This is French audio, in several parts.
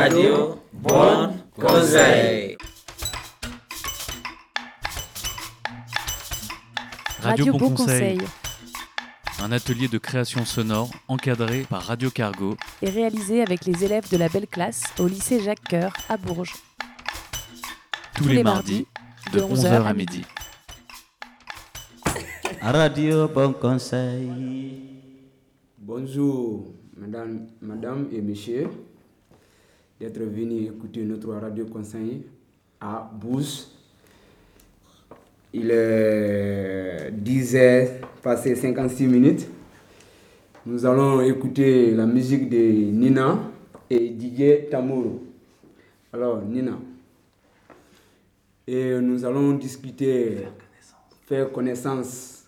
Radio Bon Conseil. Radio Bon Conseil, Un atelier de création sonore encadré par Radio Cargo est réalisé avec les élèves de la belle classe au lycée Jacques Coeur à Bourges. tous, les, mardis de 11h à midi. Radio Bon Conseil. Bonjour, madame, madame et messieurs, d'être venus écouter notre radio conseil à Bourges. Il est 10h passé 56 minutes. Nous allons écouter la musique de Nina et Didier Tamuro. Alors, Nina. Et nous allons discuter, faire connaissance,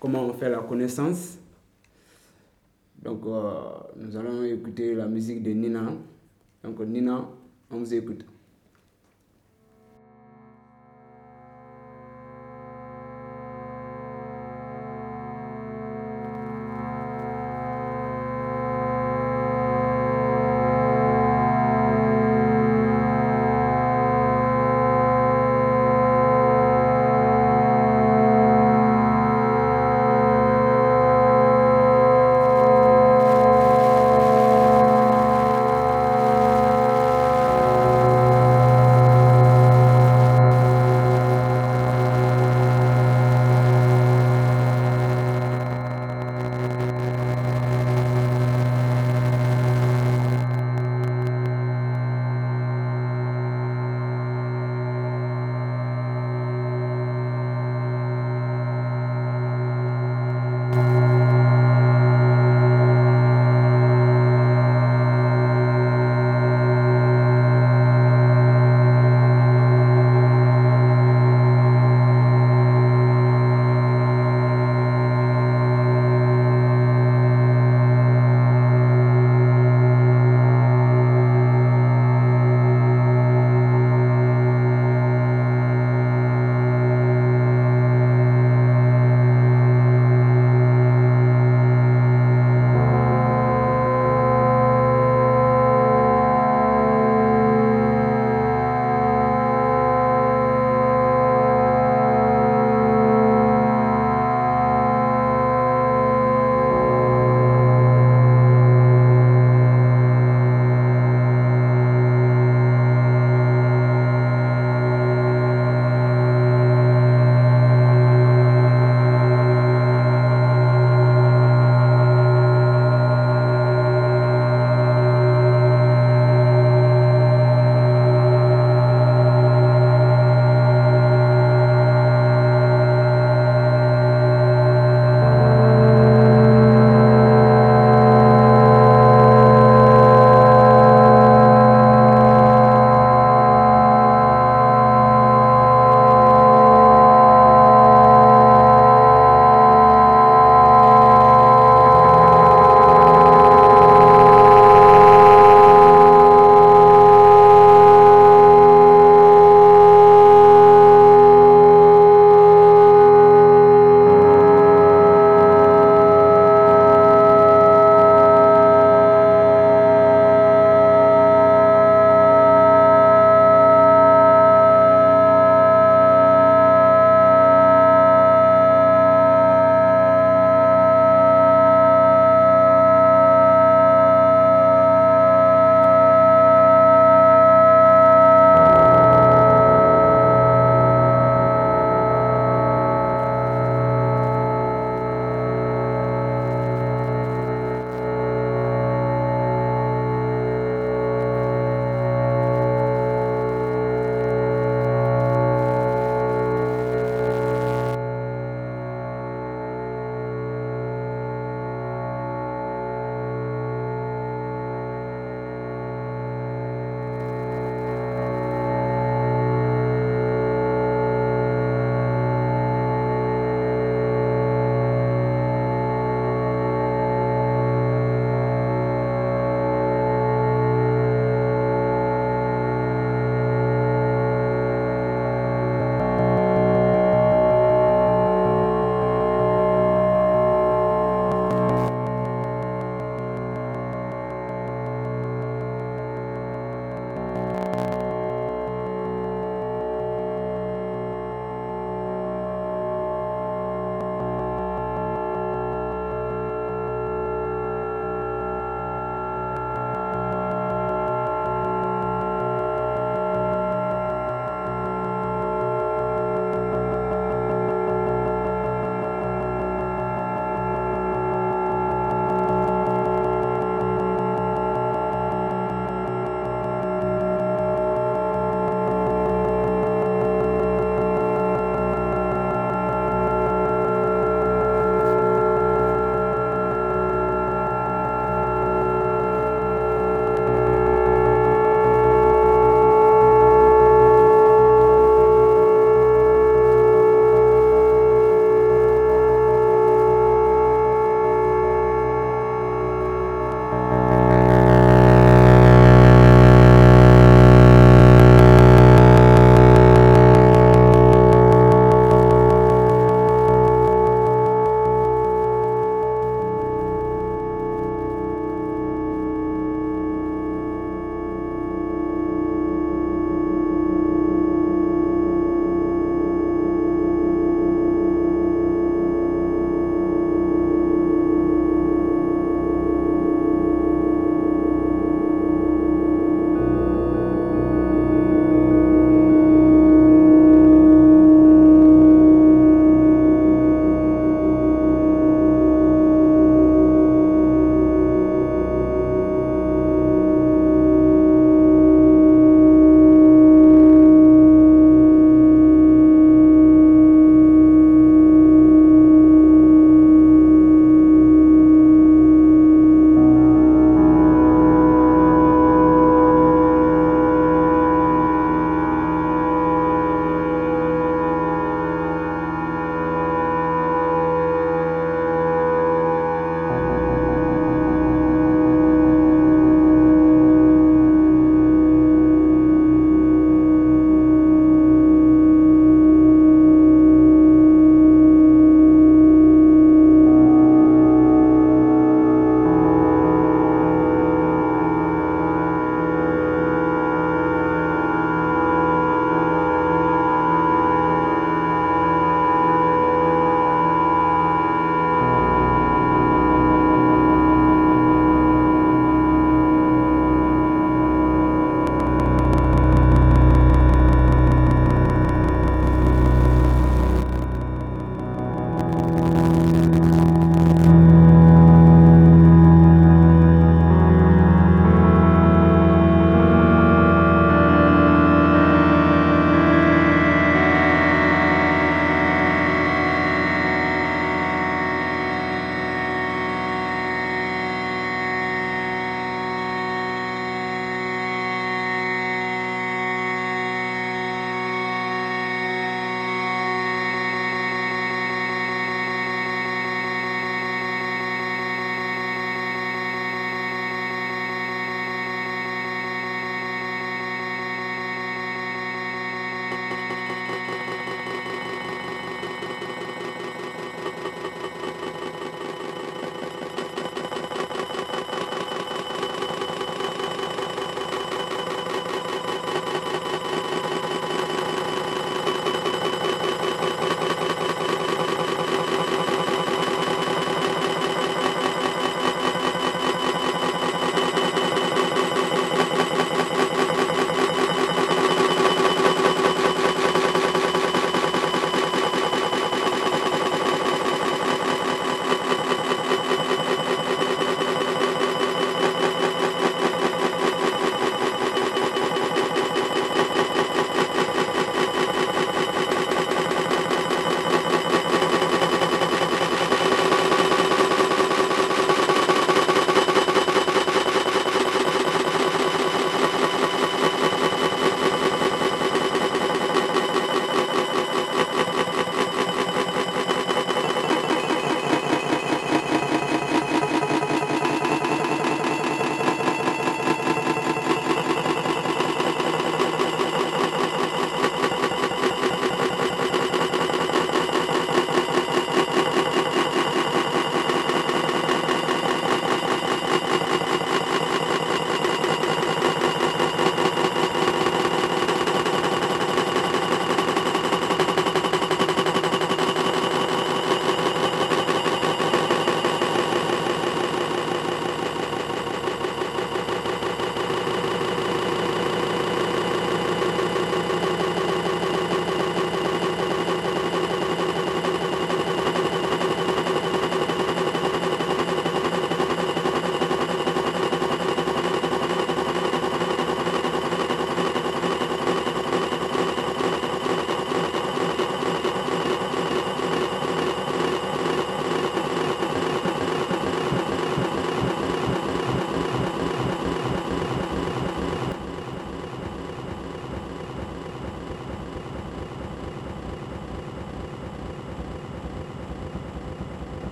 comment on fait la connaissance? Donc, euh, nous allons écouter la musique de Nina. Donc, Nina, on vous écoute.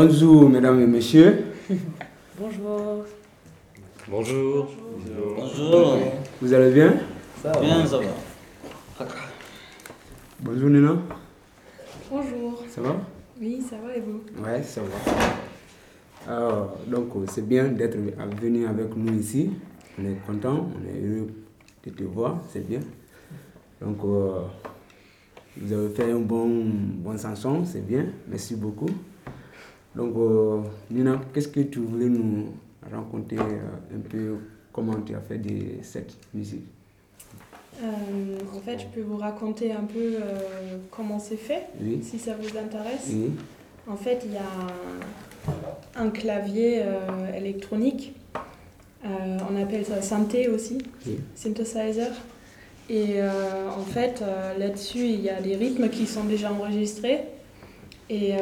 Bonjour, mesdames et messieurs. Bonjour. Bonjour. Bonjour. Vous allez bien? Bien, ça va. Bonjour, Nina. Bonjour. Ça va? Oui, ça va et vous? Ouais, ça va. Alors, donc, euh, c'est bien d'être venu avec nous ici. On est content, on est heureux de te voir, c'est bien. Donc, euh, vous avez fait un bon, bon chanson, c'est bien. Merci beaucoup. Donc, euh, Nina, qu'est-ce que tu voulais nous raconter euh, un peu comment tu as fait de cette musique? Euh, En fait, je peux vous raconter un peu comment c'est fait, Oui, si ça vous intéresse. oui, En fait, il y a un, clavier électronique. On appelle ça synthé aussi, Oui. synthesizer. Et en fait, là-dessus, il y a des rythmes qui sont déjà enregistrés. Et euh,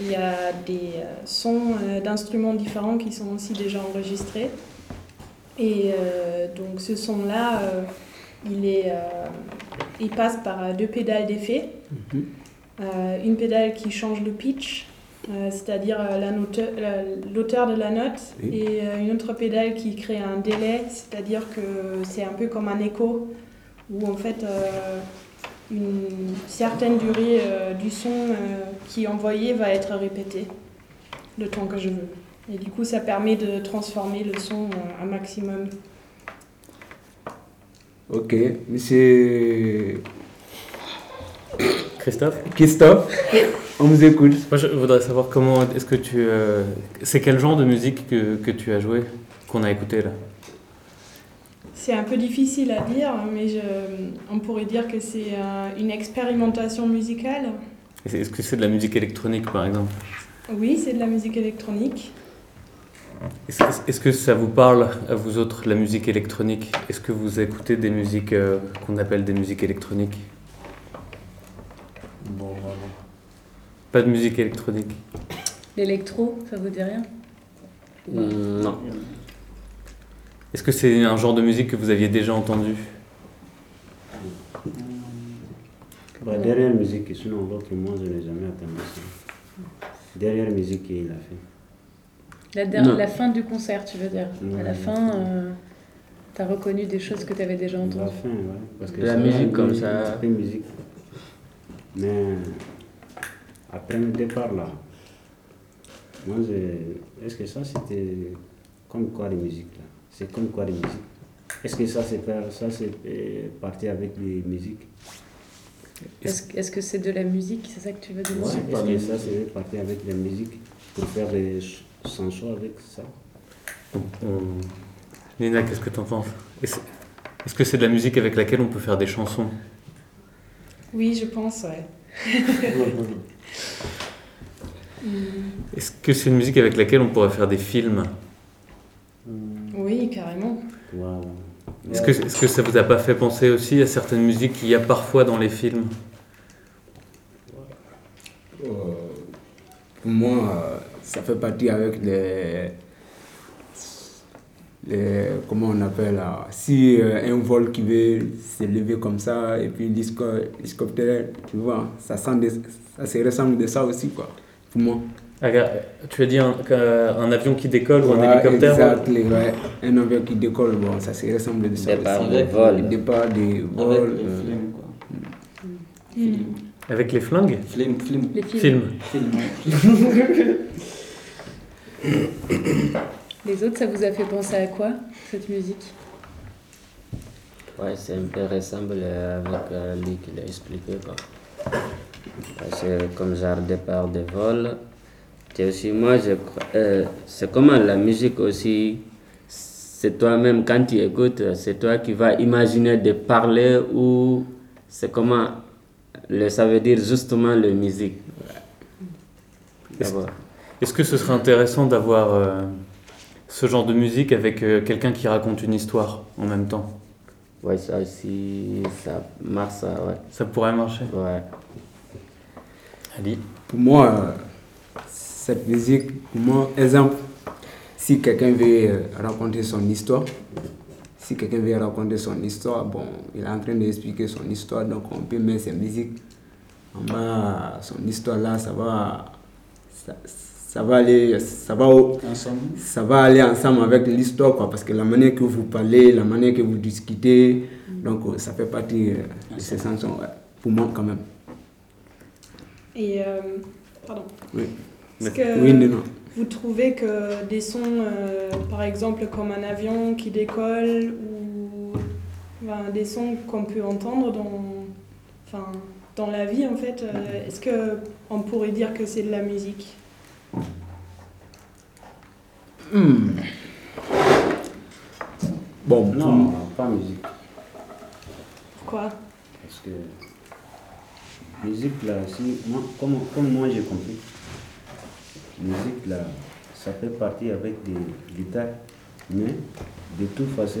il y a des euh, sons euh, d'instruments différents qui sont aussi déjà enregistrés. Et donc ce son-là, il, est, il passe par deux pédales d'effet. Mhm. Une pédale qui change le pitch, euh, c'est-à-dire euh, la l'auteur de la note, Oui. et euh, une autre pédale qui crée un délai, c'est-à-dire que c'est un peu comme un écho, où en fait une certaine durée euh, du son euh, qui est envoyé va être répétée le temps que je veux. Et du coup, ça permet de transformer le son euh, un maximum. Ok, monsieur Christophe Christophe, on vous écoute. Moi, je voudrais savoir comment est-ce que tu. euh, c'est quel genre de musique que, que tu as joué, qu'on a écouté là? C'est un peu difficile à dire, mais je, on pourrait dire que c'est euh, une expérimentation musicale. Est-ce que c'est de la musique électronique par exemple? Oui, c'est de la musique électronique. Est-ce que ça vous parle à vous autres, la musique électronique? Est-ce que vous écoutez des musiques euh, qu'on appelle des musiques électroniques? Bon, voilà. Pas de musique électronique L'électro, ça vous dit rien? Hmm, non. Est-ce que c'est un genre de musique que vous aviez déjà entendu? Bah, derrière musique, sinon l'autre, moi, je n'ai jamais entendu ça. Derrière musique, il a fait. la, la fin du concert, tu veux dire À la fin, euh, t'as reconnu des choses que t'avais déjà La entendues. fin, ouais. Parce que La musique comme ça. une musique. Mais après le départ, là, moi, je- est-ce que ça, c'était comme quoi de musique, là? C'est comme quoi de musique Est-ce que ça, c'est ça, c'est euh, parti avec des musiques? Est-ce est-ce que c'est de la musique? C'est ça que tu veux dire? Ouais, Est-ce que ça, c'est parti avec des musiques pour faire des ch- chansons avec ça? On- Nina, qu'est-ce que t'en penses? Est-ce que c'est de la musique avec laquelle on peut faire des chansons? Oui, je pense, ouais. Est-ce que c'est une musique avec laquelle on pourrait faire des films? Est-ce que, est-ce que ça vous a pas fait penser aussi à certaines musiques qu'il y a parfois dans les films? Euh, pour moi, euh, ça fait partie avec les, les comment on appelle là, si euh, un vol qui veut s'élever comme ça et puis l'hélico- l'hélicoptère, tu vois, ça sent des- ça se ressemble de ça aussi quoi. Pour moi. Tu as dit un, avion qui décolle ou un Ouais, hélicoptère ouais. Un avion qui décolle, bon, ça se ressemble de ça Départ de vol. Départ des Avec vols. les euh, films, quoi. Avec les flingues? Film, film. Les films. Film. Film. Les autres, ça vous a fait penser à quoi, cette musique? Ouais, c'est un peu ressemble avec euh, lui qui l'a expliqué. Quoi. C'est comme genre départ de vol. Et aussi, moi, je crois- euh, c'est comment la musique aussi, c'est toi-même, quand tu écoutes, c'est toi qui vas imaginer de parler ou c'est comment, le, ça veut dire justement la musique. Est-ce que ce serait intéressant d'avoir euh, ce genre de musique avec euh, quelqu'un qui raconte une histoire en même temps? Ouais, ça aussi, ça marche, ça, ouais. Ça pourrait marcher. Ouais. Ali Pour moi, euh, cette musique, pour moi, exemple, si quelqu'un veut euh, raconter son histoire, si quelqu'un veut raconter son histoire, bon, il est en train d'expliquer son histoire, donc on peut mettre cette musique en bas, son histoire là, ça va, ça, ça va aller, ça va, au- Ensemble. ça va aller ensemble avec l'histoire, quoi, parce que la manière que vous parlez, la manière que vous discutez, donc euh, ça fait partie euh, de ces chansons, ouais, pour moi quand même. Et euh, pardon. Oui. Est-ce que Oui, non, non. vous trouvez que des sons, euh, par exemple comme un avion qui décolle ou des sons qu'on peut entendre dans, enfin, dans la vie en fait, euh, est-ce que on pourrait dire que c'est de la musique? Hmm. Bon, Non, pas musique. Pourquoi? Parce que musique là, si, moi, comme, comme moi j'ai compris, musique là, ça fait partie avec des guitares, mais de toute façon,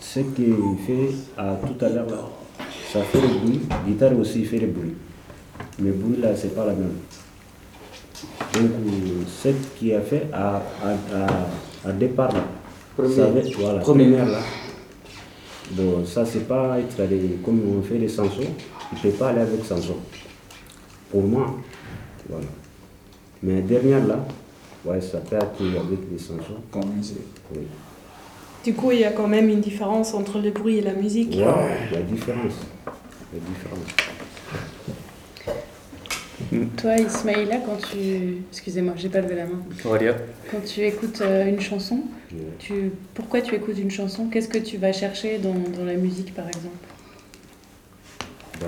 ce qu'il fait à tout à l'heure là, ça fait le bruit, guitare aussi fait le bruit. Mais le bruit là, c'est pas la même. Donc, ce qui a fait à, à, à, à départ là, Première. ça avait- voilà, Première. là, Bon, ça, c'est pas être allé, comme on fait les chansons, il ne peut pas aller avec chanson. Pour moi, voilà. Mais dernière là, ouais, ça peut être avec les chansons. Comme. Oui. Du coup, il y a quand même une différence entre le bruit et la musique. Ouais, la différence. La différence. Toi, Ismaïla, quand tu. Excusez-moi, j'ai pas levé la main. Quand tu écoutes euh, une chanson, Ouais. tu... pourquoi tu écoutes une chanson? Qu'est-ce que tu vas chercher dans, dans la musique, par exemple? Bah,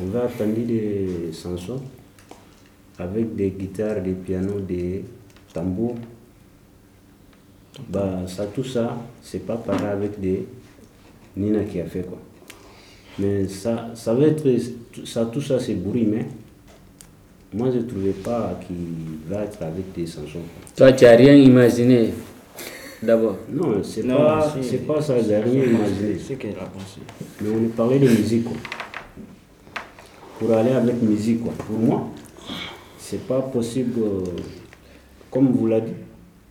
on va entendre des chansons avec des guitares, des pianos, des tambours. Bah, ça, tout ça, c'est pas pareil avec des Nina qui a fait quoi. Mais ça, ça va être, ça, tout ça c'est bruit, mais moi je ne trouvais pas qu'il va être avec des chansons. Toi, tu n'as rien imaginé d'abord. Non, c'est pas, si. c'est pas ça, j'ai rien imaginé. C'est qu'elle a pensé. Mais on est parlé de musique, quoi. Pour aller avec musique, quoi. Pour moi, c'est pas possible, euh, comme vous l'avez dit,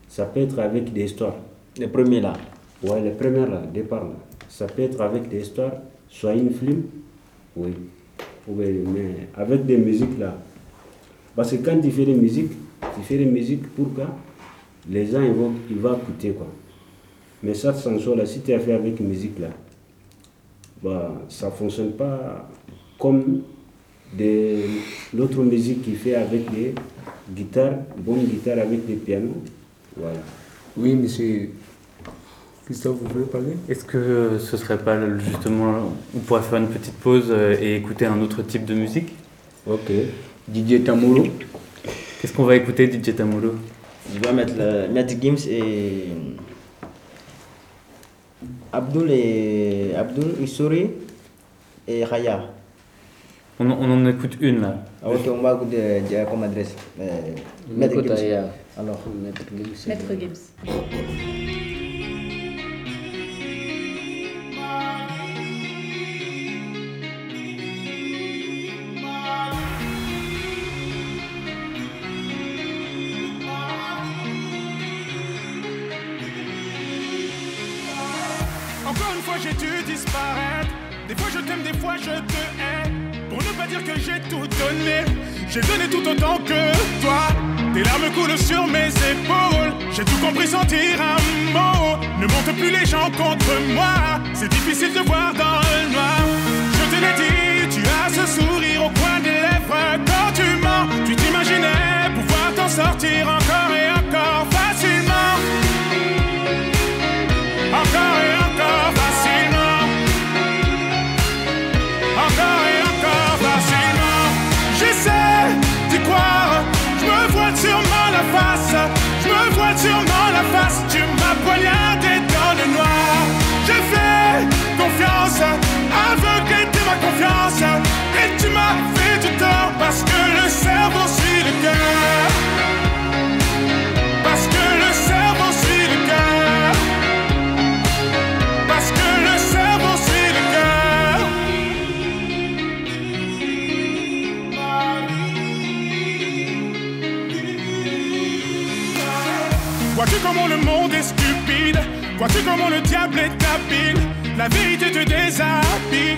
ça peut être avec des histoires. Le premier là. Ouais, les premières, là, départ, là. Ça peut être avec des histoires, soit une film, oui. Oui, mais avec des musiques, là. Parce que quand tu fais des musiques, tu fais des musiques pour que les gens, ils vont, ils vont écouter, quoi. Mais cette chanson-là, si tu as fait avec musique, là, bah, ça ne fonctionne pas comme des- l'autre musique qui fait avec des guitares, bonne guitare avec des pianos. Voilà. Oui, monsieur Christophe, vous voulez parler? Est-ce que ce serait pas justement. On pourrait faire une petite pause euh, et écouter un autre type de musique? Ok. Didier Tamuro. Qu'est-ce qu'on va écouter, DJ Tamuro Je vais mettre, le, mettre Gims et. Abdul et. Abdul Issouri et Raya. On, en- on en écoute une là. Ah, ok, on va écouter euh, comme adresse. Euh, Maître Gims. Aya. Alors. Maître c'est Maître. Gibbs. Ne monte plus les gens contre moi. C'est difficile de voir dans poignardé dans le noir. J'ai fait confiance. Aveuglé de ma confiance. Et tu m'as fait du tort parce que le cerveau suit le cœur. Vois-tu comment le diable est habile La vérité te déshabille.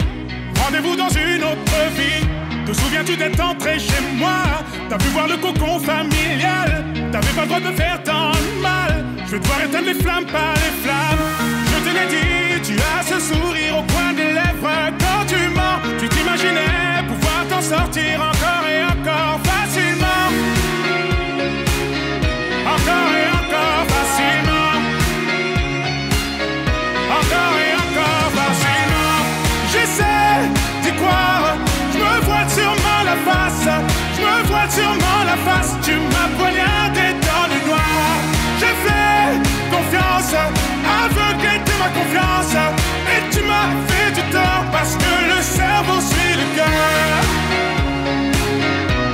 Rendez-vous dans une autre vie. Te souviens-tu d'être entré chez moi? T'as pu voir le cocon familial? T'avais pas le droit de faire tant de mal. Je vais devoir éteindre les flammes par les flammes. Je te l'ai dit, tu as ce sourire au coin des lèvres. Quand tu mens, tu t'imaginais pouvoir t'en sortir encore et encore facilement Vois sûrement la face Tu m'as poignardé dans le noir. J'ai fait confiance Aveuglé de ma confiance Et tu m'as fait du tort Parce que le cerveau suit le cœur.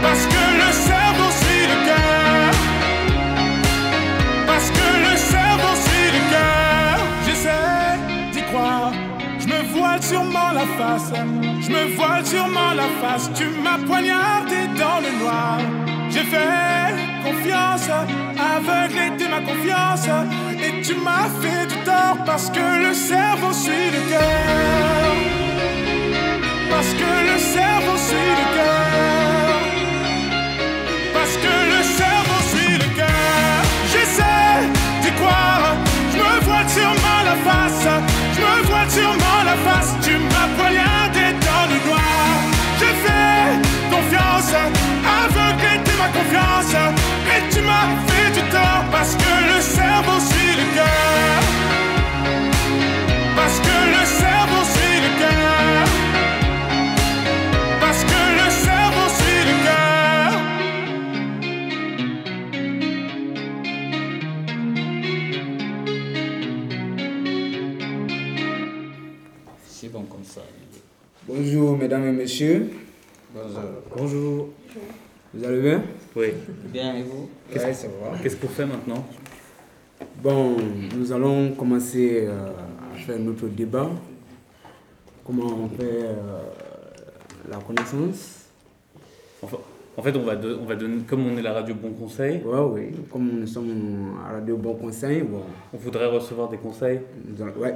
Parce que sûrement la face. Je me voile sûrement la face. Tu m'as poignardé dans le noir. J'ai fait confiance. Aveuglé de ma confiance. Et tu m'as fait du tort Parce que le cerveau suit le cœur. Parce que le cerveau suit le cœur. Parce que le cerveau suit le cœur. J'essaie d'y croire, je me vois sûrement la face, je vois sûrement la face. Tu m'as poignardé dans le noir. J'ai fait confiance, aveuglé de ma confiance, et tu m'as fait du tort parce que le cerveau suit le cœur. Parce que le cerveau Bonjour mesdames et messieurs. Bonjour. Bonjour. Vous allez bien? Oui. Bien, et vous? Ouais. Qu'est-ce qu'on fait maintenant? Bon, nous allons commencer euh, à faire notre débat. Comment on fait euh, la connaissance? Enfin, En fait, on va, on va donner, comme on est la radio Bon Conseil, Ouais, oui. Comme nous sommes à Radio Bon Conseil, bon, on voudrait recevoir des conseils. nous allons- ouais,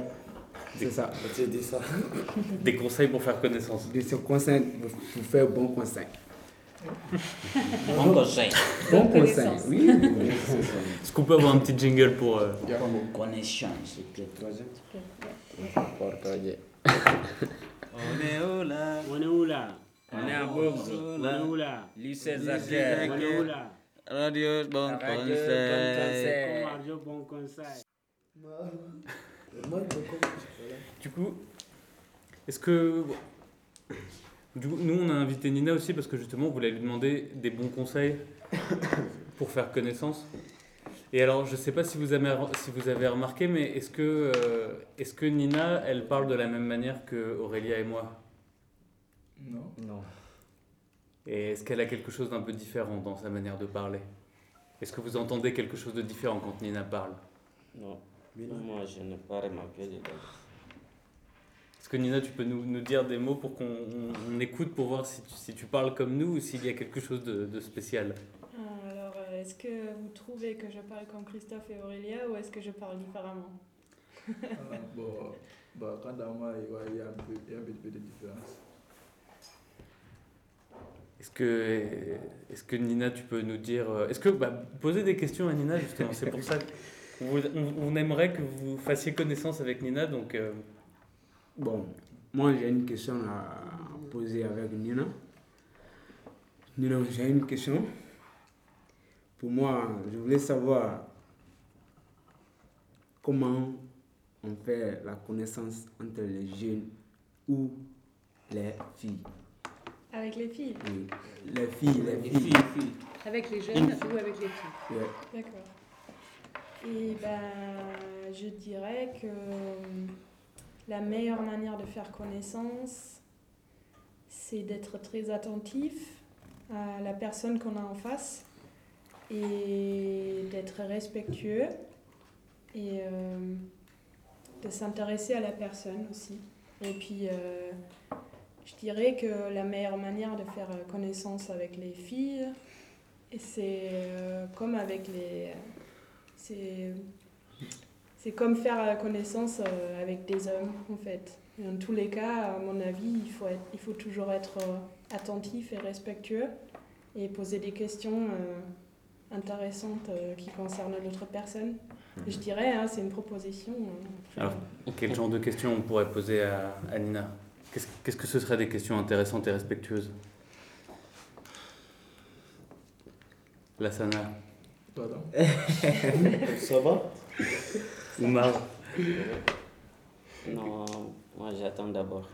c'est ça. J'ai dit ça. Des conseils pour faire connaissance. De ce conseil, pour faire bon conseil. Bon conseil. Bon conseil, oui. Est-ce qu'on peut avoir un petit jingle pour. euh, connaissance. Portager. On est où là? On est où là? On est à Bourg. On est où là? Lycée Zaker. On est où là? Radio Bon Radio Conseil. Radio Bon Conseil. Du coup, est-ce que. Du coup, nous, on a invité Nina aussi parce que justement, on voulait lui demander des bons conseils pour faire connaissance. Et alors, je ne sais pas si vous avez, si vous avez remarqué, mais est-ce que, euh, est-ce que Nina, elle parle de la même manière que Aurélia et moi? Non. Non. Et est-ce qu'elle a quelque chose d'un peu différent dans sa manière de parler? Est-ce que vous entendez quelque chose de différent quand Nina parle? Non, moi je n'ai pas remarqué de que Nina, tu peux nous, nous dire des mots pour qu'on on- on écoute pour voir si tu, si tu parles comme nous ou s'il y a quelque chose de, de spécial Alors, euh, est-ce que vous trouvez que je parle comme Christophe et Aurélia ou est-ce que je parle différemment? Ah, bon, bah, quant à moi, il y a- il y a un, peu, il y a un petit peu de différence. Est-ce que, est que Nina, tu peux nous dire... euh, Est-ce que... Bah, poser des questions à Nina, justement. C'est pour ça qu'on on, on aimerait que vous fassiez connaissance avec Nina. Donc, euh, Bon, moi j'ai une question à poser avec Nina. Nina, j'ai une question. Pour moi, je voulais savoir comment on fait la connaissance entre les jeunes ou les filles. Avec les filles? Oui, les filles, les Les filles. filles, filles. Avec les jeunes ou avec les filles? Ouais. D'accord. Et ben, je dirais que la meilleure manière de faire connaissance, c'est d'être très attentif à la personne qu'on a en face et d'être respectueux et euh, de s'intéresser à la personne aussi. Et puis, euh, je dirais que la meilleure manière de faire connaissance avec les filles, c'est euh, comme avec les. C'est. C'est comme faire connaissance euh, avec des hommes, en fait. Et dans tous les cas, à mon avis, il faut, être, il faut toujours être euh, attentif et respectueux et poser des questions euh, intéressantes euh, qui concernent l'autre personne. Je dirais, hein, c'est une proposition. euh, Alors, quel genre de questions on pourrait poser à, à Nina? Qu'est-ce qu'est-ce que ce seraient des questions intéressantes et respectueuses? Lassana. Pardon? Ça va? Oumar Non, moi j'attends d'abord.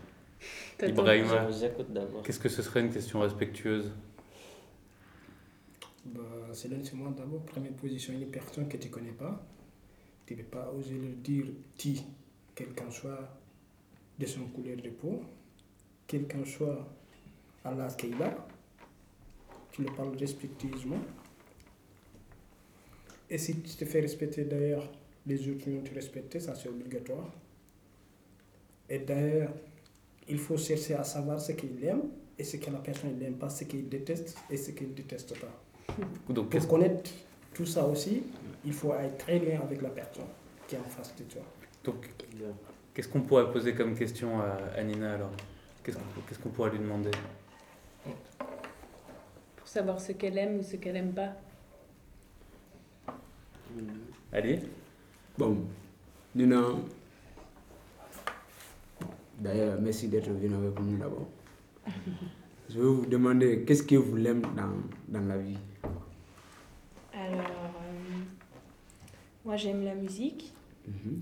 Ibrahima Je vous écoute d'abord. Qu'est-ce que ce serait une question respectueuse? Bah, c'est moi d'abord. Première position, une personne que tu ne connais pas. Tu ne peux pas oser lui dire tu, quel qu'en soit de son couleur de peau, quel qu'en soit à l'âge qu'il a. Tu le parles respectueusement. Et si tu te fais respecter d'ailleurs, les autres vont te respecter, ça c'est obligatoire. Et d'ailleurs, il faut chercher à savoir ce qu'il aime et ce que la personne n'aime pas, ce qu'il déteste et ce qu'il ne déteste pas. Donc, Pour connaître tout ça aussi, il faut être très bien avec la personne qui est en face de toi. Donc, qu'est-ce qu'on pourrait poser comme question à, Nina alors? Qu'est-ce qu'on qu'est-ce qu'on pourrait lui demander? Pour savoir ce qu'elle aime ou ce qu'elle aime pas. Ali Bon, Nina, d'ailleurs, merci d'être venu avec nous d'abord. Je vais vous demander qu'est-ce que vous aimez dans, dans la vie? Alors, euh, moi j'aime la musique Mhm.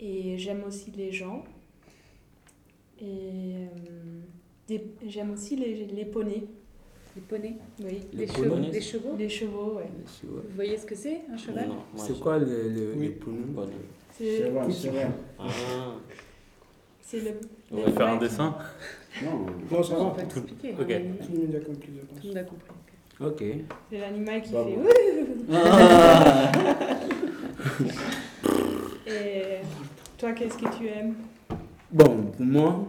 et j'aime aussi les gens. Et euh, j'aime aussi les, les poneys. Les poneys Oui. Les Les chevaux- poneys les chevaux Les chevaux, ouais. Vous voyez ce que c'est, un cheval C'est quoi le, le, Oui. le poney C'est Cheval, cheval. Ah, c'est le. On va faire un dessin Non, Non, ça va. Hein, Tout le monde a compris, je pense. Tout le monde a compris. Ok. C'est l'animal qui Bravo. fait. Ah. Et toi, qu'est-ce que tu aimes? Bon, pour moi,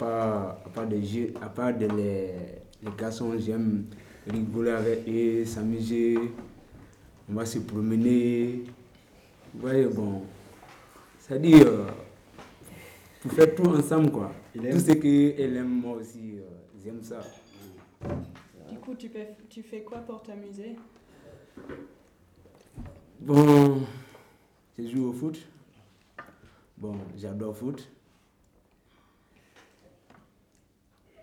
part, à part des jeux, à part de les, les garçons, j'aime rigoler avec eux, s'amuser, on va se promener. Vous voyez, bon, c'est-à-dire, euh, pour faire tout ensemble, quoi. Il aime. Tout ce qu'elle aime, moi aussi, euh, j'aime ça. Du coup, tu, peux, tu fais quoi pour t'amuser? Bon, je joue au foot. Bon, j'adore foot.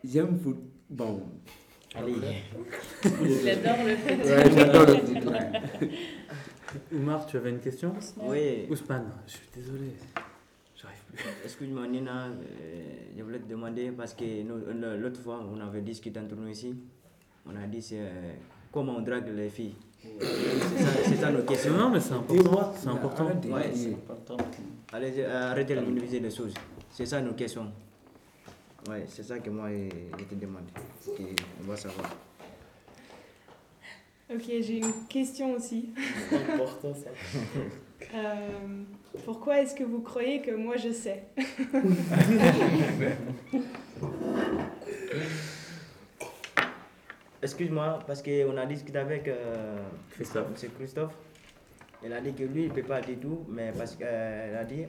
J'aime foot. Bon. Allez. Il adore le foot. Ouais, j'adore le foot. ouais. Oumar, tu avais une question? Oui. Ousmane, je suis désolé. J'arrive plus. Excuse-moi Nina, euh, je voulais te demander parce que euh, l'autre fois on avait discuté entre nous ici. On a dit c'est euh, comment on drague les filles. C'est ça, nos questions. Non, mais c'est important. C'est important. Ouais, c'est important. Allez, euh, arrêtez de minimiser les choses. C'est ça nos questions. Ouais, c'est ça que moi euh, je te demande. On va savoir. Ok, j'ai une question aussi. C'est important ça. Euh, pourquoi est-ce que vous croyez que moi je sais? Excuse-moi, parce qu'on a discuté avec euh, Christophe. M. Christophe. Il a dit que lui, il ne peut pas dire tout, mais parce qu'elle a dit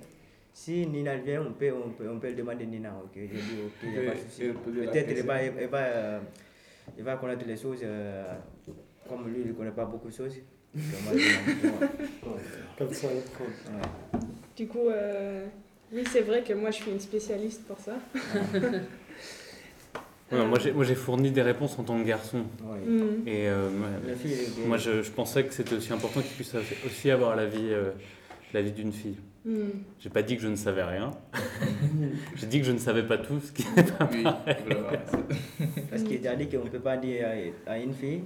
si Nina vient, on peut, on peut, on peut le demander Nina. Ok, j'ai dit ok, il n'y a pas de souci. Peut-être il question. va, il, va, euh, il va connaître les choses, euh, comme lui, il ne connaît pas beaucoup de choses. je. Comme ça. Du coup, euh, oui, c'est vrai que moi je suis une spécialiste pour ça. Ouais, moi, j'ai, moi, j'ai fourni des réponses en tant que garçon. Ouais. Mhm. Et euh, moi, je, je pensais que c'était aussi important qu'il puisse aussi avoir la vie, euh, la vie d'une fille. Mhm. J'ai pas dit que je ne savais rien. j'ai dit que je ne savais pas tout, ce qui n'est pas Oui. Parce qu'il a dit qu'on ne peut pas dire à, une fille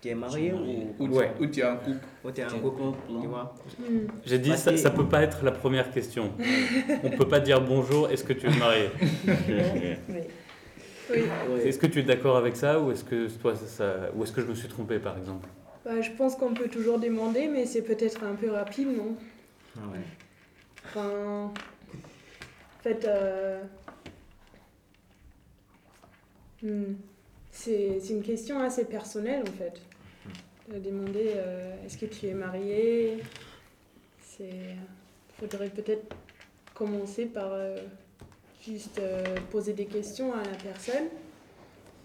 tu es marié ou, Ou tu- Ouais. ou tu es en couple. ou tu es en couple, tu vois. Mhm. J'ai dit Parce ça, que- ça peut pas être la première question. On peut pas dire bonjour, est-ce que tu es marié Oui. Est-ce que tu es d'accord avec ça ou est-ce que toi ça, ça- ou est-ce que je me suis trompé par exemple? Bah, je pense qu'on peut toujours demander, mais c'est peut-être un peu rapide, non? Ouais. Enfin, en fait, euh, hmm, c'est c'est une question assez personnelle en fait. De demander euh, est-ce que tu es marié? Il faudrait peut-être commencer par euh, juste poser des questions à la personne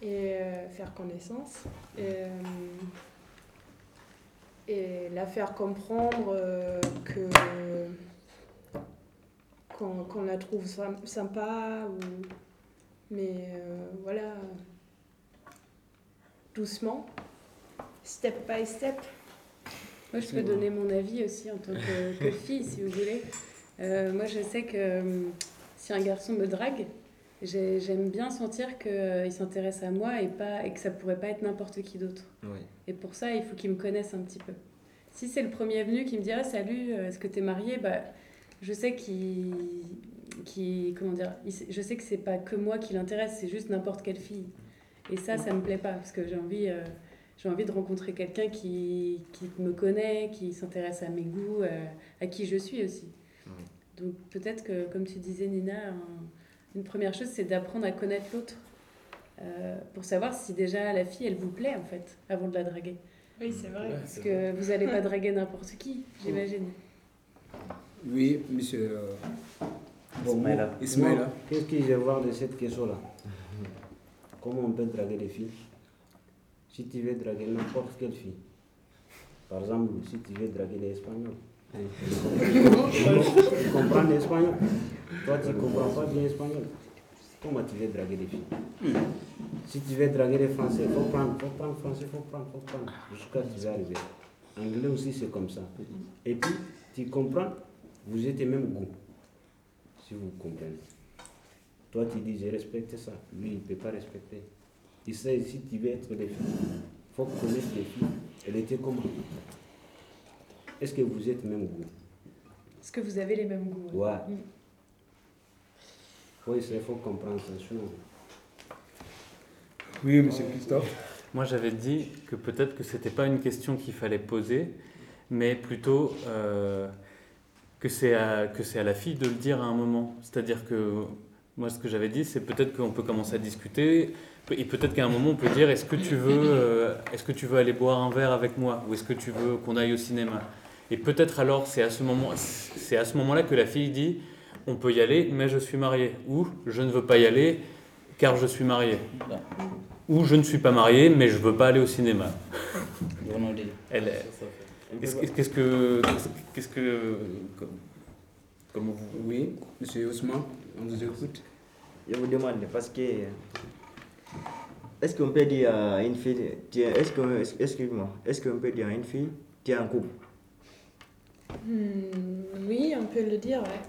et faire connaissance. Et la faire comprendre euh, que qu'on la trouve sy- sympa ou mais euh, voilà. Doucement step by step. Moi, je peux donner mon avis aussi en tant que, que fille, si vous voulez. Euh, moi, je sais que si un garçon me drague, j'ai- j'aime bien sentir qu'il s'intéresse à moi et, pas, et que ça pourrait pas être n'importe qui d'autre. Et pour ça, il faut qu'il me connaisse un petit peu. Si c'est le premier venu qui me dit Ah, salut, euh, est-ce que tu es marié? Bah, Je sais qu'il. qu'il- comment dire il Je sais que c'est pas que moi qui l'intéresse, c'est juste n'importe quelle fille. Et ça, ça me plaît pas parce que j'ai envie. euh, j'ai envie de rencontrer quelqu'un qui, qui me connaît, qui s'intéresse à mes goûts, euh, à qui je suis aussi. Donc peut-être que, comme tu disais Nina, une première chose, c'est d'apprendre à connaître l'autre. euh, pour savoir si déjà la fille, elle vous plaît en fait, avant de la draguer. Oui, c'est vrai. Parce que vous n'allez pas draguer n'importe qui, j'imagine. Oui, monsieur. euh, Bon, Ismaïla. Qu'est-ce que je vais voir de cette question-là? Comment on peut draguer les filles? Si tu veux draguer n'importe quelle fille, par exemple, si tu veux draguer les Espagnols, tu comprends l'espagnol Toi, tu ne comprends pas bien l'espagnol. Comment tu veux draguer les filles? Si tu veux draguer les Français, il faut prendre, faut prendre français, faut prendre, faut prendre, jusqu'à ce que tu vas arriver. Anglais aussi, c'est comme ça. Et puis, tu comprends, vous êtes même goût si vous comprenez. Toi, tu dis, je respecte ça. Lui, il ne peut pas respecter. Il sait, si tu veux être des filles, il faut connaître les filles. Elle était comment? Est-ce que vous êtes même goût Est-ce que vous avez les mêmes goûts Ouais. Mm. Oui, il faut comprendre ça. Sinon, Oui, monsieur Christophe. Moi, j'avais dit que peut-être que c'était pas une question qu'il fallait poser, mais plutôt euh, que c'est à, que c'est à la fille de le dire à un moment. C'est-à-dire que moi, ce que j'avais dit, c'est peut-être qu'on peut commencer à discuter, et peut-être qu'à un moment, on peut dire est-ce que tu veux, euh, est-ce que tu veux aller boire un verre avec moi, ou est-ce que tu veux qu'on aille au cinéma? Et peut-être alors, c'est à ce moment, c'est à ce moment-là que la fille dit on peut y aller, mais je suis marié, ou je ne veux pas y aller car je suis marié. Ou je ne suis pas marié, mais je veux pas aller au cinéma. Elle, est-ce que- qu'est-ce que, qu'est-ce que, comment vous Oui, monsieur Ousmane, on vous écoute. Je vous demande parce que est-ce qu'on peut dire à une fille, est-ce que, excuse-moi, est-ce qu'on peut dire à une fille, tu es en couple Hmm, oui, on peut le dire, ouais.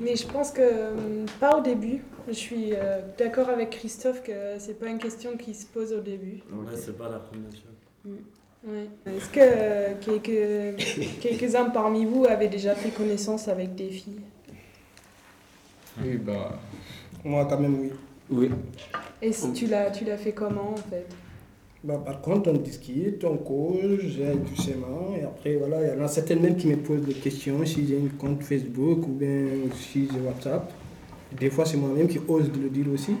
Mais je pense que hum, pas au début. Je suis euh, d'accord avec Christophe que c'est pas une question qui se pose au début. Ouais, c'est pas la première chose. Ouais. Est-ce que euh, quelques, quelques-uns parmi vous avaient déjà fait connaissance avec des filles? Oui, bah. Moi, quand même, oui. Oui. Et si tu l'as, tu l'as fait comment en fait? Bah, par contre, on discute, on cause, j'ai doucement, et après, voilà, il y en a certaines même qui me posent des questions si j'ai un compte Facebook ou bien si j'ai WhatsApp. Des fois, c'est moi-même qui ose de le dire aussi.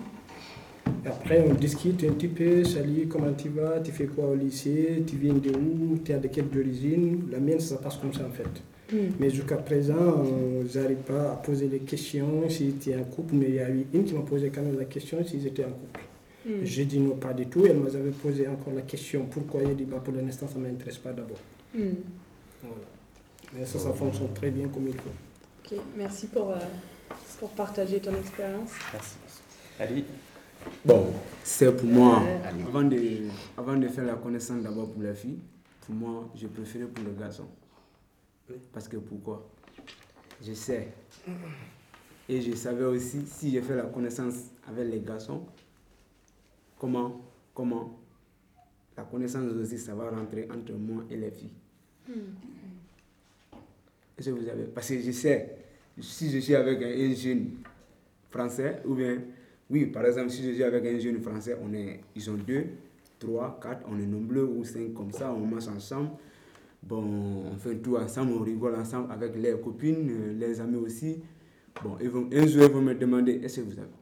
Et après, on discute un petit peu, salut, comment tu vas, tu fais quoi au lycée, tu viens de où, tu es de quelle origine? La mienne, ça passe comme ça en fait. Mm. Mais jusqu'à présent, euh, j'arrive pas à poser des questions si tu es en couple, mais il y a eu une qui m'a posé quand même la question si j'étais en couple. Mm. J'ai dit non, pas du tout. Elle m'avait posé encore la question pourquoi. J'ai dit bah, pour l'instant, ça ne m'intéresse pas d'abord. Voilà. Mais ça, ça fonctionne très bien comme il faut. Ok, merci pour, euh, pour partager ton expérience. Merci. Ali Bon, c'est pour moi, Euh, avant de, avant de faire la connaissance d'abord pour la fille, pour moi, je préférais pour le garçon. Parce que pourquoi? Je sais. Et je savais aussi, si j'ai fait la connaissance avec les garçons, comment, comment la connaissance aussi, ça va rentrer entre moi et les filles. Est-ce que vous avez Parce que je sais, si je suis avec un, un jeune français, ou bien, oui, par exemple, si je suis avec un jeune français, on est, ils ont deux, trois, quatre, on est nombreux ou cinq comme ça, on marche ensemble. Bon, on fait tout ensemble, on rigole ensemble avec les copines, euh, les amis aussi. Bon, ils vont, un jour, ils vont me demander est-ce que vous avez.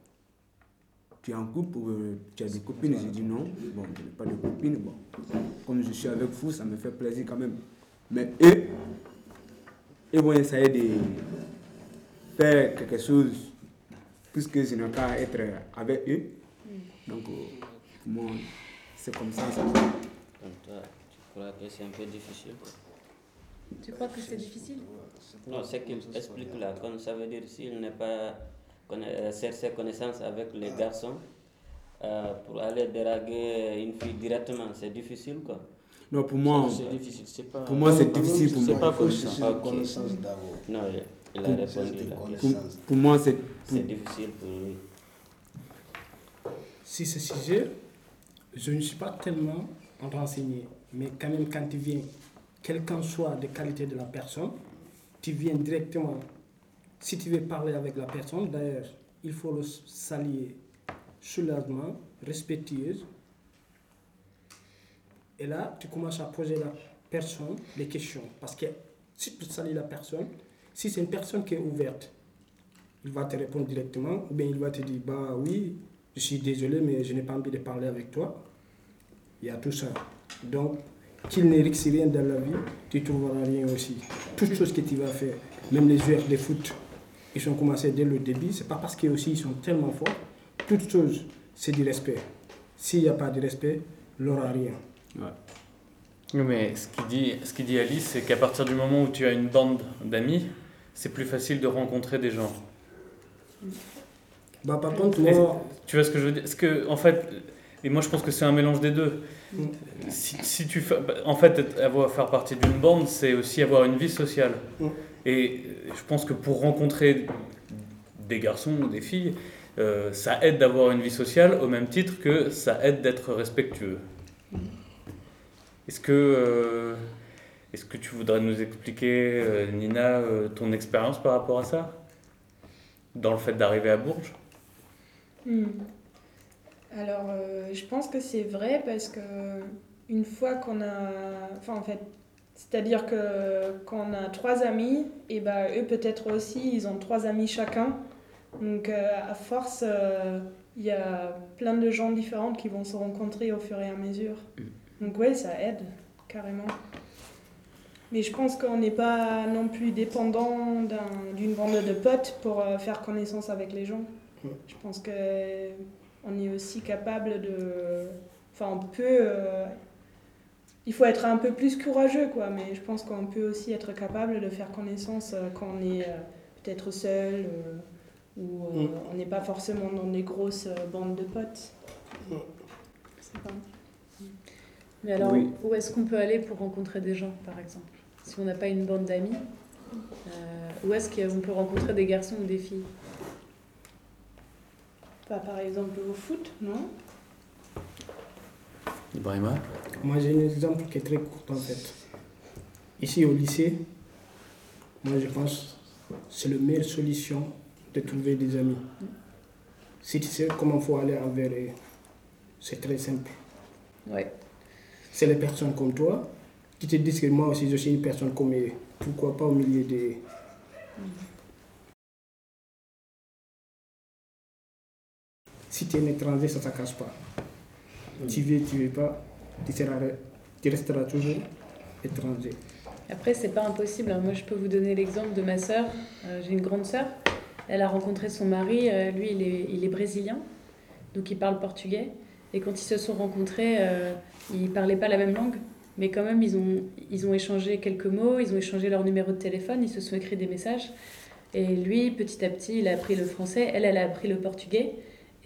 Tu es en couple ou euh, tu as des copines J'ai dit non. Bon, je n'ai pas de copines. Bon, comme je suis avec vous, ça me fait plaisir quand même. Mais eux, ils vont essayer de faire quelque chose puisque je n'ai pas à être avec eux. Donc, euh, pour moi, c'est comme ça. ça. Donc toi, tu crois que c'est un peu difficile? Tu crois que c'est difficile? Non, ce qu'il explique là, comme ça veut dire s'il n'est pas conna- euh, chercher connaissance avec les garçons, euh, pour aller draguer une fille directement, c'est difficile quoi. Non, pour moi, C'est difficile, c'est pas- pour moi, c'est difficile pour C'est moi. pas comme C'est ça. Ok. connaissance d'abord. Non, il- a Pour- répondu là. Pour, pour moi, c'est C'est difficile pour lui. Si ce sujet, je ne suis pas tellement renseigné, mais quand même quand tu viens, quelle qu'en soit des qualités de la personne, tu viens directement. Si tu veux parler avec la personne, d'ailleurs, il faut le saluer soulèvement, respectueuse. Et là, tu commences à poser à la personne les questions. Parce que si tu salues la personne, si c'est une personne qui est ouverte, il va te répondre directement, ou bien il va te dire, bah oui, je suis désolé, mais je n'ai pas envie de parler avec toi. Il y a tout ça. Donc, qu'il ne rien dans la vie, tu ne trouveras rien aussi. Toutes choses que tu vas faire, même les joueurs de foot, ils sont commencés dès le début, c'est pas parce qu'ils aussi ils sont tellement forts. Toutes choses, c'est du respect. S'il n'y a pas de respect, il n'aura rien. Oui, mais ce qu'il dit, ce qu'il dit Alice, c'est qu'à partir du moment où tu as une bande d'amis, c'est plus facile de rencontrer des gens. Bah, par contre, moi, Tu vois ce que je veux dire? Parce que, en fait, et moi je pense que c'est un mélange des deux. Mm. Si, si tu en fait, avoir, faire partie d'une bande, c'est aussi avoir une vie sociale. Mm. Et euh, je pense que pour rencontrer des garçons ou des filles, euh, ça aide d'avoir une vie sociale au même titre que ça aide d'être respectueux. Est-ce que, euh, est-ce que tu voudrais nous expliquer, Nina, ton expérience par rapport à ça? Dans le fait d'arriver à Bourges? Hmm. Alors, je pense que c'est vrai parce que une fois qu'on a, enfin en fait, c'est-à-dire que quand on a trois amis, et ben eux peut-être aussi, ils ont trois amis chacun. Donc euh, à force, euh, il y a plein de gens différents qui vont se rencontrer au fur et à mesure. Donc ouais, ça aide carrément. Mais je pense qu'on n'est pas non plus dépendant d'un- d'une bande de potes pour euh, faire connaissance avec les gens. Je pense que on est aussi capable de. Enfin, on peut. Il faut être un peu plus courageux, quoi. Mais je pense qu'on peut aussi être capable de faire connaissance euh, quand on est euh, peut-être seul euh, ou euh, Mm. on n'est pas forcément dans des grosses euh, bandes de potes. Pas- Mais alors, Oui. où est-ce qu'on peut aller pour rencontrer des gens, par exemple? Si on n'a pas une bande d'amis, euh, où est-ce qu'on peut rencontrer des garçons ou des filles? Pas par exemple au foot, non? Ibrahima Moi, j'ai un exemple qui est très court en fait. Ici au lycée, moi je pense que c'est la meilleure solution de trouver des amis. Si tu sais comment il faut aller envers eux, c'est très simple. Ouais. C'est les personnes comme toi qui te disent que moi aussi je suis une personne comme eux. Pourquoi pas au milieu de. Si tu es un étranger, ça ne se casse pas. Tu veux, tu veux pas, tu, seras, tu resteras toujours étranger. Après, c'est pas impossible. hein. Moi, je peux vous donner l'exemple de ma sœur. Euh, J'ai une grande sœur. Elle a rencontré son mari. euh, lui, il est, il est brésilien. Donc, il parle portugais. Et quand ils se sont rencontrés, euh, ils parlaient pas la même langue. Mais quand même, ils ont, ils ont échangé quelques mots. Ils ont échangé leur numéro de téléphone. Ils se sont écrits des messages. Et lui, petit à petit, il a appris le français. Elle, elle a appris le portugais.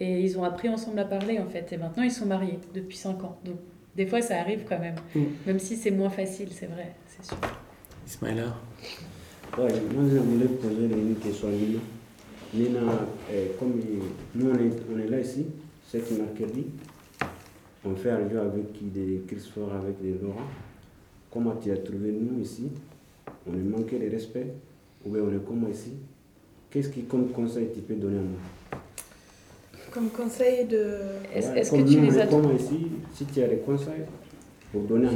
Et ils ont appris ensemble à parler, en fait. Et maintenant, ils sont mariés depuis 5 ans. Donc, des fois, ça arrive quand même. Mm. Même si c'est moins facile, c'est vrai. C'est sûr. Ismaïla Ouais, moi je voulais poser une question à Nina. Nina, euh, comme il- nous on est, on est là ici, c'est mercredi, on fait un jeu avec qui des Christophe, avec des Laurent. Comment tu as trouvé nous ici? On est manqué de respect Ou bien on est comment ici? Qu'est-ce qui comme conseil tu peux donner à nous? Comme conseil de. Ouais, comme nous, on est comment ici Si tu as des conseils pour donner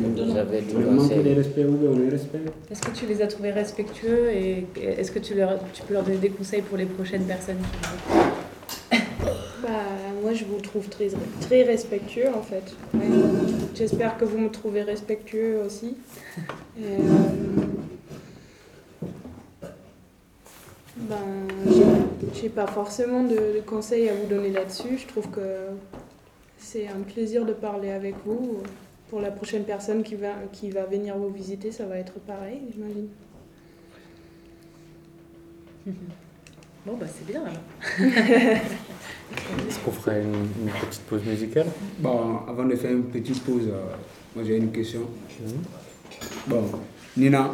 Est-ce que tu les as trouvés respectueux et est-ce que tu, leur, tu peux leur donner des conseils pour les prochaines personnes qui Bah, moi, je vous trouve très, très respectueux, en fait. Ouais. J'espère que vous me trouvez respectueux aussi. Et, euh, ben, j'ai- j'ai pas forcément de, de conseils à vous donner là-dessus. Je trouve que c'est un plaisir de parler avec vous. Pour la prochaine personne qui va, qui va venir vous visiter, ça va être pareil, j'imagine. Bon, bah c'est bien alors. Est-ce qu'on ferait une, une petite pause musicale? Bon, avant de faire une petite pause, euh, moi j'ai une question. Bon, Nina,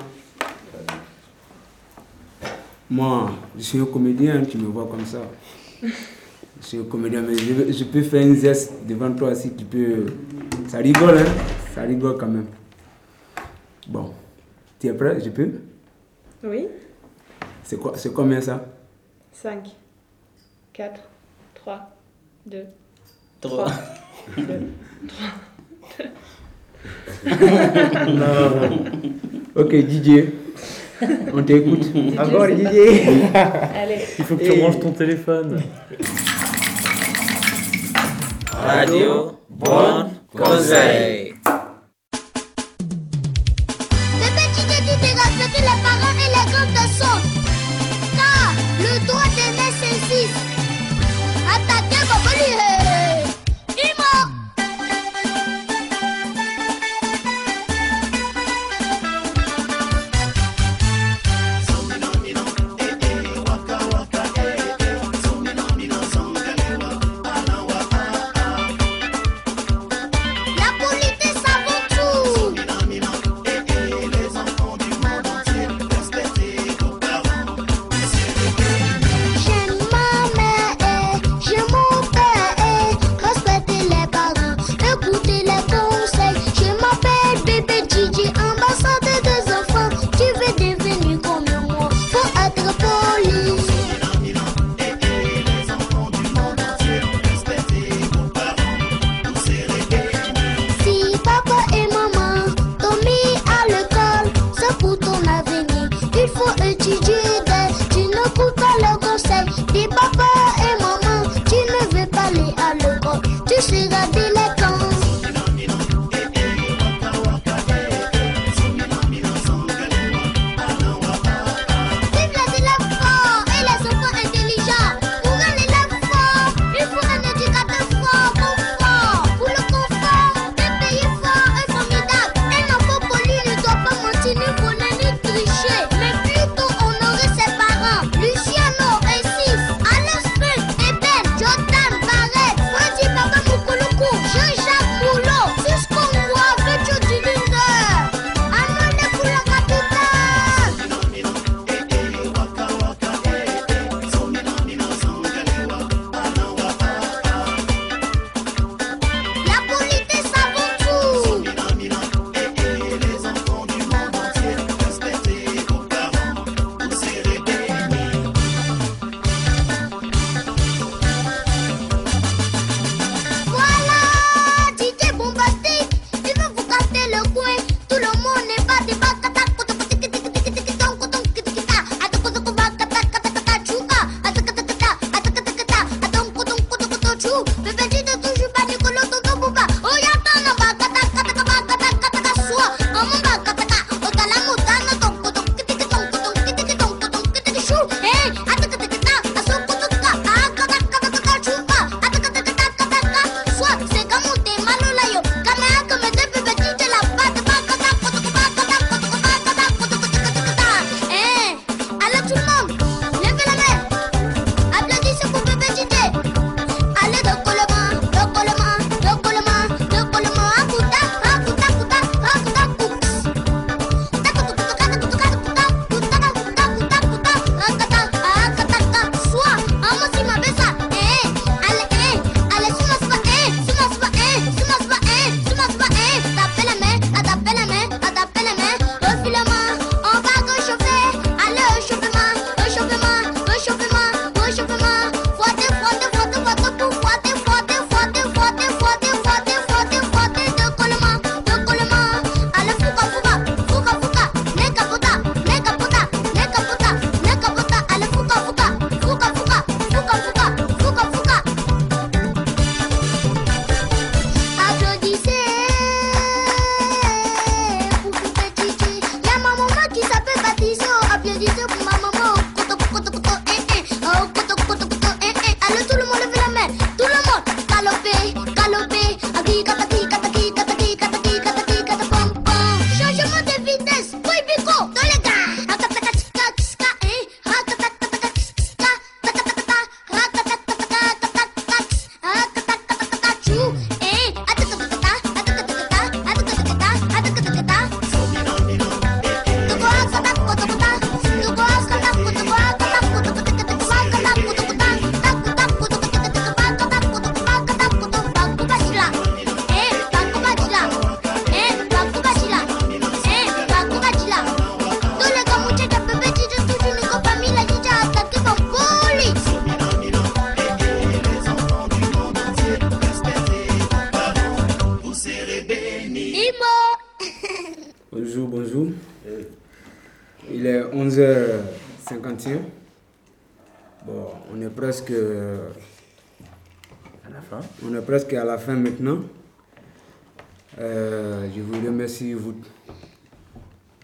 moi, je suis un comédien, tu me vois comme ça. Je suis un comédien, mais je, je peux faire un geste devant toi si tu peux. Ça rigole, hein. Ça rigole quand même. Bon, tu es prêt? Je peux? Oui. C'est quoi C'est combien ça? 5, 4, 3, 2, Trois. 2, Non. Ok, DJ. On t'écoute. Encore. Allez. Il faut que tu ranges ton téléphone. Radio Bon Conseil.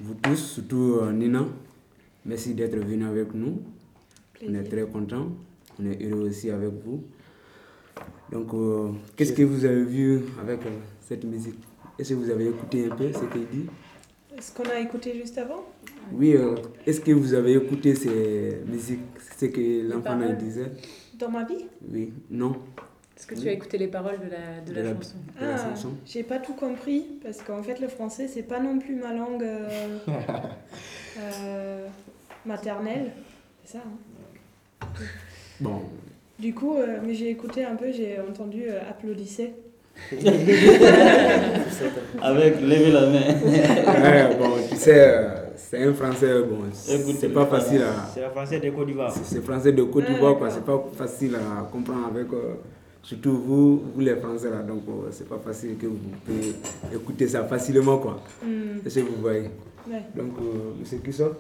Vous tous, surtout euh, Nina. Merci d'être venu avec nous. On est très contents. On est heureux aussi avec vous. Donc, euh, qu'est-ce que vous avez vu avec euh, cette musique? Est-ce que vous avez écouté un peu ce qu'il dit? Ce qu'on a écouté juste avant? Oui, euh, est-ce que vous avez écouté ces musiques, ce que l'enfant disait? Dans ma vie? Oui, non. Est-ce que tu as écouté les paroles de la, de De la la- chanson de la Ah, chanson. j'ai pas tout compris parce qu'en fait le français c'est pas non plus ma langue euh, euh, maternelle, c'est ça. hein Bon, du coup, euh, mais j'ai écouté un peu, j'ai entendu euh, applaudissez. Avec lever la main. Ouais, bon, tu sais, euh, c'est un français, bon, c'est pas facile à. C'est la français de Côte d'Ivoire. C'est français de Côte d'Ivoire, quoi. C'est pas facile à comprendre avec. euh, surtout vous, vous les Français là, donc euh, c'est pas facile que vous pouvez écouter ça facilement, quoi. Mm. Est-ce que vous voyez Ouais. Donc, euh, Monsieur Christophe,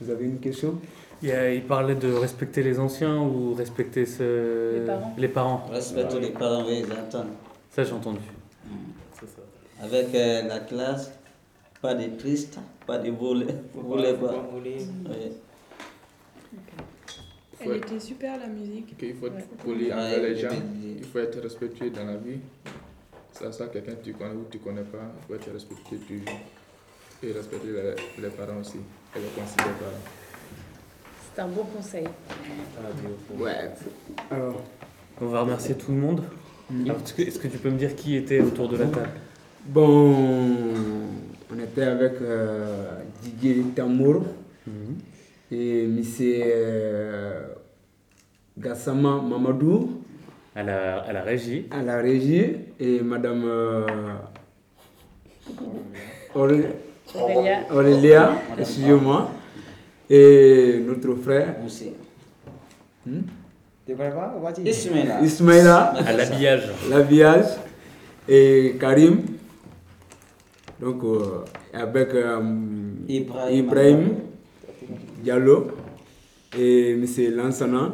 vous avez une question? Il, y a- il parlait de respecter les anciens ou respecter ce... Les parents. les parents. Respecte les parents, oui, j'entends. Ça, j'ai entendu. Avec euh, la classe, pas de triste, pas de voler. Faut voler pas- pas. faut pas. Oui. Elle était super la musique. qu'il faut être Ouais. poli Ouais, envers les gens, il faut être respectueux dans la vie. Ça, ça quelqu'un que tu connais ou tu connais pas, il faut être respectueux toujours. Et respecter les, les parents aussi, et les considérer parents. C'est un bon conseil. Ouais. Alors, On va remercier tout le monde. Alors, est-ce que- tu peux me dire qui était autour de la table? Bon, on était avec euh, Didier Tamour et M. Euh, Gassama Mamadou à la, à la régie. à la régie et Madame euh, Auré- Aurélia. Aurélia, excusez-moi, et notre frère Aussi. Hmm? Ismaïla. Ismaïla, À l'habillage. l'habillage et Karim. Donc, euh, avec euh, Ibrahim. Ibrahim Diallo et M. Lansana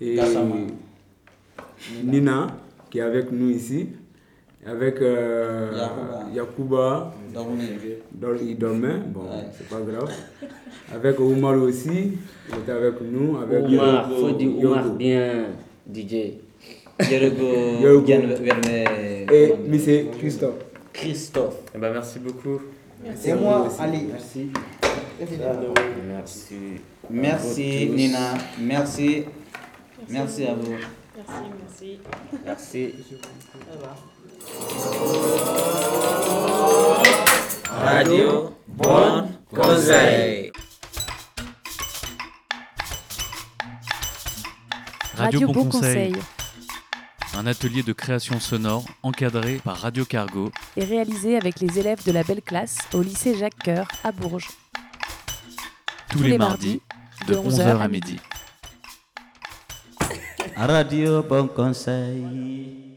et Gassama. Nina qui est avec nous ici, avec euh, dor- il dormait, bon, Ouais. c'est pas grave. Avec Omar aussi, il était avec nous. Avec Oumar, Yogo- faut dire Oumar bien DJ. Vernet. Et M. Christophe. Christophe. Eh ben, merci beaucoup. Merci Et à moi. Ali. Merci. Merci. Merci. Nina. Merci. Merci à vous. Merci, merci. Merci. Radio Bon Conseil. Radio Bon Conseil. Un atelier de création sonore encadré par Radio Cargo et réalisé avec les élèves de la belle classe au lycée Jacques Coeur à Bourges. Tous les mardis de 11h à midi. Radio Bon Conseil.